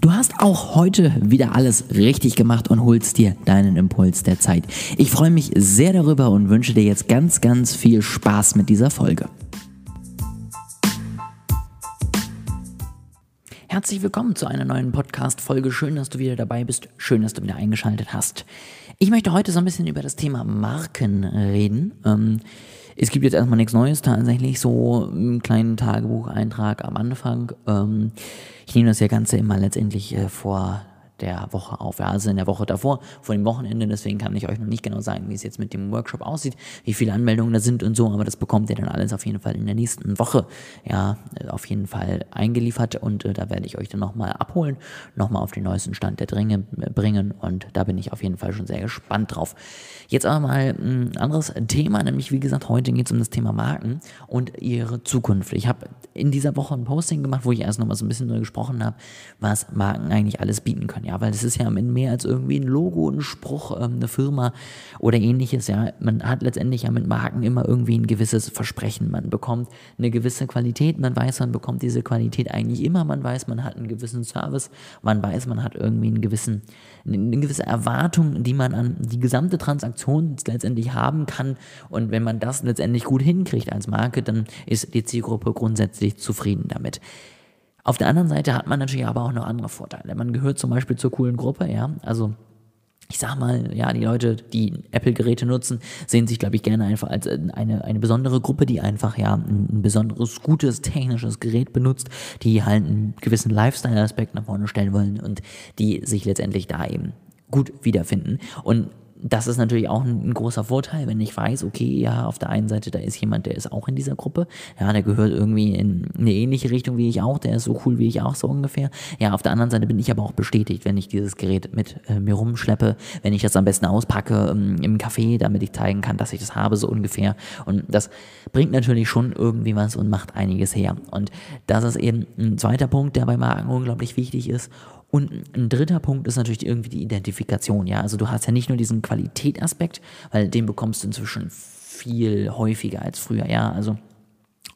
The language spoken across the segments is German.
Du hast auch heute wieder alles richtig gemacht und holst dir deinen Impuls der Zeit. Ich freue mich sehr darüber und wünsche dir jetzt ganz, ganz viel Spaß mit dieser Folge. Herzlich willkommen zu einer neuen Podcast-Folge. Schön, dass du wieder dabei bist. Schön, dass du wieder eingeschaltet hast. Ich möchte heute so ein bisschen über das Thema Marken reden. Ähm, es gibt jetzt erstmal nichts Neues, tatsächlich so einen kleinen Tagebucheintrag am Anfang. Ähm, ich nehme das ja Ganze immer letztendlich äh, vor der Woche auf. Ja, also in der Woche davor, vor dem Wochenende. Deswegen kann ich euch noch nicht genau sagen, wie es jetzt mit dem Workshop aussieht, wie viele Anmeldungen da sind und so. Aber das bekommt ihr dann alles auf jeden Fall in der nächsten Woche. Ja, auf jeden Fall eingeliefert und äh, da werde ich euch dann nochmal abholen, nochmal auf den neuesten Stand der Dringe äh, bringen und da bin ich auf jeden Fall schon sehr gespannt drauf. Jetzt aber mal ein anderes Thema, nämlich wie gesagt, heute geht es um das Thema Marken und ihre Zukunft. Ich habe in dieser Woche ein Posting gemacht, wo ich erst nochmal so ein bisschen neu gesprochen habe, was Marken eigentlich alles bieten können. Ja, weil es ist ja mehr als irgendwie ein Logo, ein Spruch, ähm, eine Firma oder ähnliches. Ja, man hat letztendlich ja mit Marken immer irgendwie ein gewisses Versprechen. Man bekommt eine gewisse Qualität. Man weiß, man bekommt diese Qualität eigentlich immer. Man weiß, man hat einen gewissen Service. Man weiß, man hat irgendwie einen gewissen, eine gewisse Erwartung, die man an die gesamte Transaktion letztendlich haben kann. Und wenn man das letztendlich gut hinkriegt als Marke, dann ist die Zielgruppe grundsätzlich zufrieden damit. Auf der anderen Seite hat man natürlich aber auch noch andere Vorteile. Man gehört zum Beispiel zur coolen Gruppe, ja, also ich sag mal, ja, die Leute, die Apple-Geräte nutzen, sehen sich, glaube ich, gerne einfach als äh, eine, eine besondere Gruppe, die einfach, ja, ein, ein besonderes, gutes, technisches Gerät benutzt, die halt einen gewissen Lifestyle-Aspekt nach vorne stellen wollen und die sich letztendlich da eben gut wiederfinden. Und das ist natürlich auch ein, ein, großer Vorteil, wenn ich weiß, okay, ja, auf der einen Seite, da ist jemand, der ist auch in dieser Gruppe, ja, der gehört irgendwie in eine ähnliche Richtung wie ich auch, der ist so cool wie ich auch, so ungefähr. Ja, auf der anderen Seite bin ich aber auch bestätigt, wenn ich dieses Gerät mit äh, mir rumschleppe, wenn ich das am besten auspacke ähm, im Café, damit ich zeigen kann, dass ich das habe, so ungefähr. Und das bringt natürlich schon irgendwie was und macht einiges her. Und das ist eben ein zweiter Punkt, der bei Marken unglaublich wichtig ist. Und ein dritter Punkt ist natürlich irgendwie die Identifikation, ja. Also du hast ja nicht nur diesen Qualitätaspekt, weil den bekommst du inzwischen viel häufiger als früher, ja. Also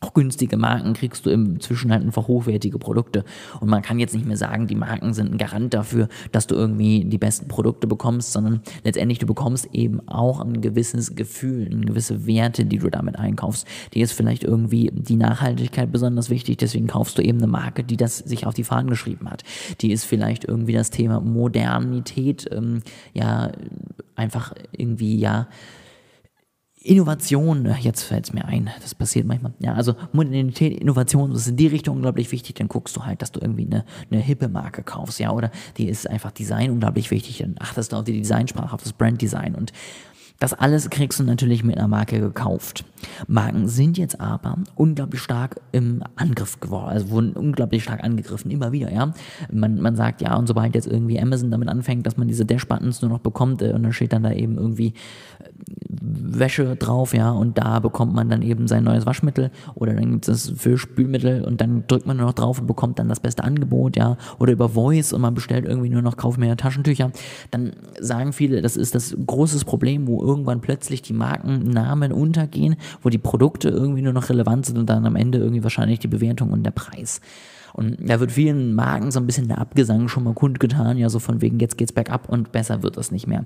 auch günstige Marken kriegst du inzwischen halt einfach hochwertige Produkte. Und man kann jetzt nicht mehr sagen, die Marken sind ein Garant dafür, dass du irgendwie die besten Produkte bekommst, sondern letztendlich du bekommst eben auch ein gewisses Gefühl, eine gewisse Werte, die du damit einkaufst. Die ist vielleicht irgendwie die Nachhaltigkeit besonders wichtig, deswegen kaufst du eben eine Marke, die das sich auf die Fahnen geschrieben hat. Die ist vielleicht irgendwie das Thema Modernität, ähm, ja, einfach irgendwie, ja, Innovation, jetzt fällt es mir ein, das passiert manchmal. Ja, also Modernität, Innovation, das ist in die Richtung unglaublich wichtig, dann guckst du halt, dass du irgendwie eine, eine hippe Marke kaufst, ja, oder die ist einfach Design unglaublich wichtig, dann achtest du auf die Designsprache, auf das Branddesign. Und das alles kriegst du natürlich mit einer Marke gekauft. Marken sind jetzt aber unglaublich stark im Angriff geworden, also wurden unglaublich stark angegriffen, immer wieder, ja. Man, man sagt ja, und sobald jetzt irgendwie Amazon damit anfängt, dass man diese Dash-Buttons nur noch bekommt äh, und dann steht dann da eben irgendwie äh, Wäsche drauf, ja, und da bekommt man dann eben sein neues Waschmittel oder dann gibt es das für Spülmittel und dann drückt man nur noch drauf und bekommt dann das beste Angebot, ja, oder über Voice und man bestellt irgendwie nur noch, kauf mehr Taschentücher, dann sagen viele, das ist das große Problem, wo irgendwann plötzlich die Markennamen untergehen, wo die Produkte irgendwie nur noch relevant sind und dann am Ende irgendwie wahrscheinlich die Bewertung und der Preis. Und da wird vielen Marken so ein bisschen der Abgesang schon mal kundgetan, ja, so von wegen, jetzt geht's bergab und besser wird das nicht mehr.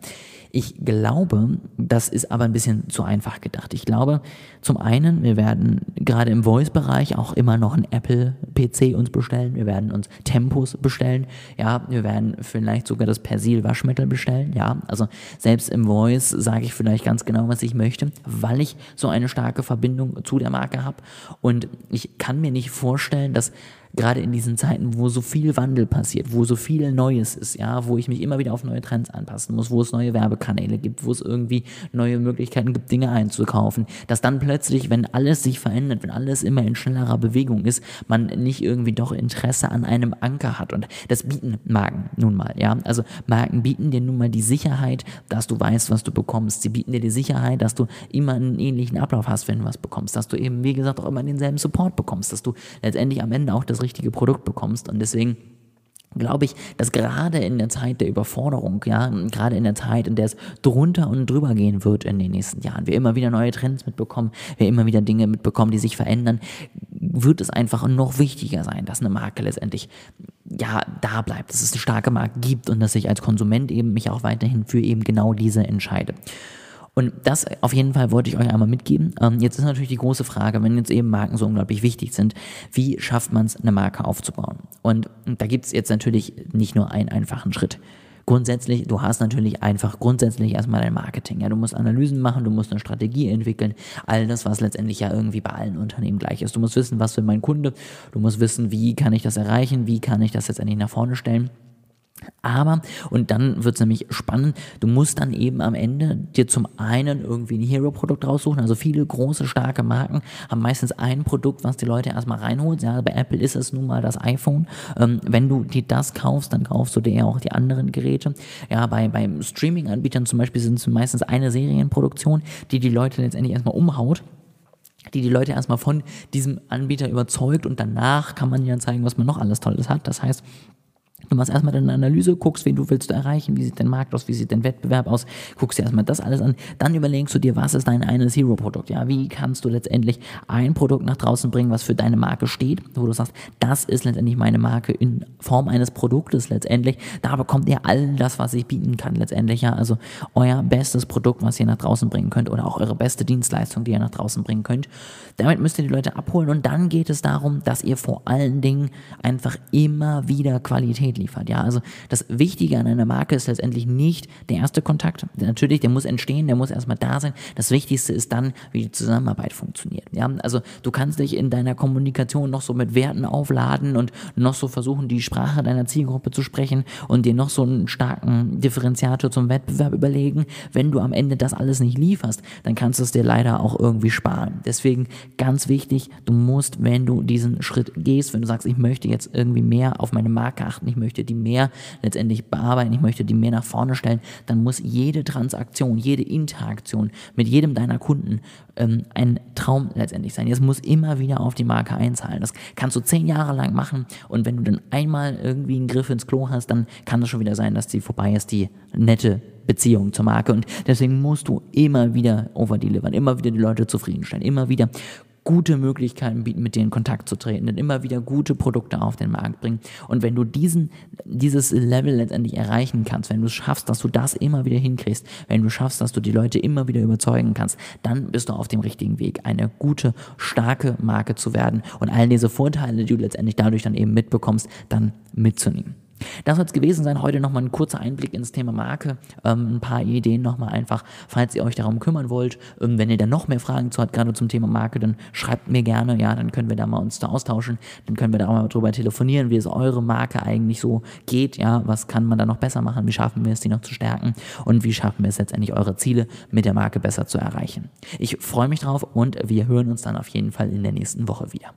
Ich glaube, das ist aber ein bisschen zu einfach gedacht. Ich glaube, zum einen, wir werden gerade im Voice-Bereich auch immer noch ein Apple-PC uns bestellen, wir werden uns Tempos bestellen, ja, wir werden vielleicht sogar das Persil-Waschmittel bestellen, ja, also selbst im Voice sage ich vielleicht ganz genau, was ich möchte, weil ich so eine starke Verbindung zu der Marke habe und ich kann mir nicht vorstellen, dass gerade in diesen Zeiten, wo so viel Wandel passiert, wo so viel Neues ist, ja, wo ich mich immer wieder auf neue Trends anpassen muss, wo es neue Werbekanäle gibt, wo es irgendwie neue Möglichkeiten gibt, Dinge einzukaufen, dass dann plötzlich, wenn alles sich verändert, wenn alles immer in schnellerer Bewegung ist, man nicht irgendwie doch Interesse an einem Anker hat. Und das bieten Marken nun mal, ja, also Marken bieten dir nun mal die Sicherheit, dass du weißt, was du bekommst, sie bieten dir die Sicherheit, dass du immer einen ähnlichen Ablauf hast, wenn du was bekommst, dass du eben, wie gesagt, auch immer denselben Support bekommst, dass du letztendlich am Ende auch das richtige Produkt bekommst. Und deswegen glaube ich, dass gerade in der Zeit der Überforderung, ja, gerade in der Zeit, in der es drunter und drüber gehen wird in den nächsten Jahren, wir immer wieder neue Trends mitbekommen, wir immer wieder Dinge mitbekommen, die sich verändern, wird es einfach noch wichtiger sein, dass eine Marke letztendlich ja, da bleibt, dass es eine starke Marke gibt und dass ich als Konsument eben mich auch weiterhin für eben genau diese entscheide. Und das auf jeden Fall wollte ich euch einmal mitgeben. Ähm, jetzt ist natürlich die große Frage, wenn jetzt eben Marken so unglaublich wichtig sind, wie schafft man es, eine Marke aufzubauen? Und da gibt es jetzt natürlich nicht nur einen einfachen Schritt. Grundsätzlich, du hast natürlich einfach grundsätzlich erstmal dein Marketing. Ja, du musst Analysen machen, du musst eine Strategie entwickeln. All das, was letztendlich ja irgendwie bei allen Unternehmen gleich ist. Du musst wissen, was für mein Kunde. Du musst wissen, wie kann ich das erreichen? Wie kann ich das letztendlich nach vorne stellen? Aber, und dann wird es nämlich spannend, du musst dann eben am Ende dir zum einen irgendwie ein Hero-Produkt raussuchen. Also viele große, starke Marken haben meistens ein Produkt, was die Leute erstmal reinholt. Ja, bei Apple ist es nun mal das iPhone. Ähm, wenn du dir das kaufst, dann kaufst du dir ja auch die anderen Geräte. Ja, bei, beim Streaming-Anbietern zum Beispiel sind es meistens eine Serienproduktion, die die Leute letztendlich erstmal umhaut die die Leute erstmal von diesem Anbieter überzeugt und danach kann man ja zeigen, was man noch alles Tolles hat. Das heißt, Du machst erstmal deine Analyse, guckst, wen du willst erreichen, wie sieht dein Markt aus, wie sieht dein Wettbewerb aus, guckst dir erstmal das alles an, dann überlegst du dir, was ist dein eines Hero-Produkt, ja, wie kannst du letztendlich ein Produkt nach draußen bringen, was für deine Marke steht, wo du sagst, das ist letztendlich meine Marke in Form eines Produktes letztendlich, da bekommt ihr all das, was ich bieten kann letztendlich, ja, also euer bestes Produkt, was ihr nach draußen bringen könnt oder auch eure beste Dienstleistung, die ihr nach draußen bringen könnt, damit müsst ihr die Leute abholen und dann geht es darum, dass ihr vor allen Dingen einfach immer wieder Qualität liefert. Ja, also das Wichtige an einer Marke ist letztendlich nicht der erste Kontakt. Natürlich, der muss entstehen, der muss erstmal da sein. Das Wichtigste ist dann, wie die Zusammenarbeit funktioniert. Ja, also du kannst dich in deiner Kommunikation noch so mit Werten aufladen und noch so versuchen, die Sprache deiner Zielgruppe zu sprechen und dir noch so einen starken Differenziator zum Wettbewerb überlegen. Wenn du am Ende das alles nicht lieferst, dann kannst du es dir leider auch irgendwie sparen. Deswegen ganz wichtig, du musst, wenn du diesen Schritt gehst, wenn du sagst, ich möchte jetzt irgendwie mehr auf meine Marke achten, ich möchte möchte die mehr letztendlich bearbeiten, ich möchte die mehr nach vorne stellen, dann muss jede Transaktion, jede Interaktion mit jedem deiner Kunden ähm, ein Traum letztendlich sein. Es muss immer wieder auf die Marke einzahlen. Das kannst du zehn Jahre lang machen und wenn du dann einmal irgendwie einen Griff ins Klo hast, dann kann es schon wieder sein, dass die vorbei ist, die nette Beziehung zur Marke. Und deswegen musst du immer wieder overdelivern, immer wieder die Leute zufriedenstellen, immer wieder gute Möglichkeiten bieten, mit denen in Kontakt zu treten und immer wieder gute Produkte auf den Markt bringen. Und wenn du diesen, dieses Level letztendlich erreichen kannst, wenn du es schaffst, dass du das immer wieder hinkriegst, wenn du schaffst, dass du die Leute immer wieder überzeugen kannst, dann bist du auf dem richtigen Weg, eine gute, starke Marke zu werden und all diese Vorteile, die du letztendlich dadurch dann eben mitbekommst, dann mitzunehmen. Das soll es gewesen sein. Heute nochmal ein kurzer Einblick ins Thema Marke. Ähm, ein paar Ideen nochmal einfach, falls ihr euch darum kümmern wollt. Ähm, wenn ihr da noch mehr Fragen zu habt, gerade zum Thema Marke, dann schreibt mir gerne. Ja, dann können wir da mal uns da austauschen. Dann können wir da auch mal drüber telefonieren, wie es eure Marke eigentlich so geht. Ja, was kann man da noch besser machen? Wie schaffen wir es, die noch zu stärken? Und wie schaffen wir es letztendlich, eure Ziele mit der Marke besser zu erreichen? Ich freue mich drauf und wir hören uns dann auf jeden Fall in der nächsten Woche wieder.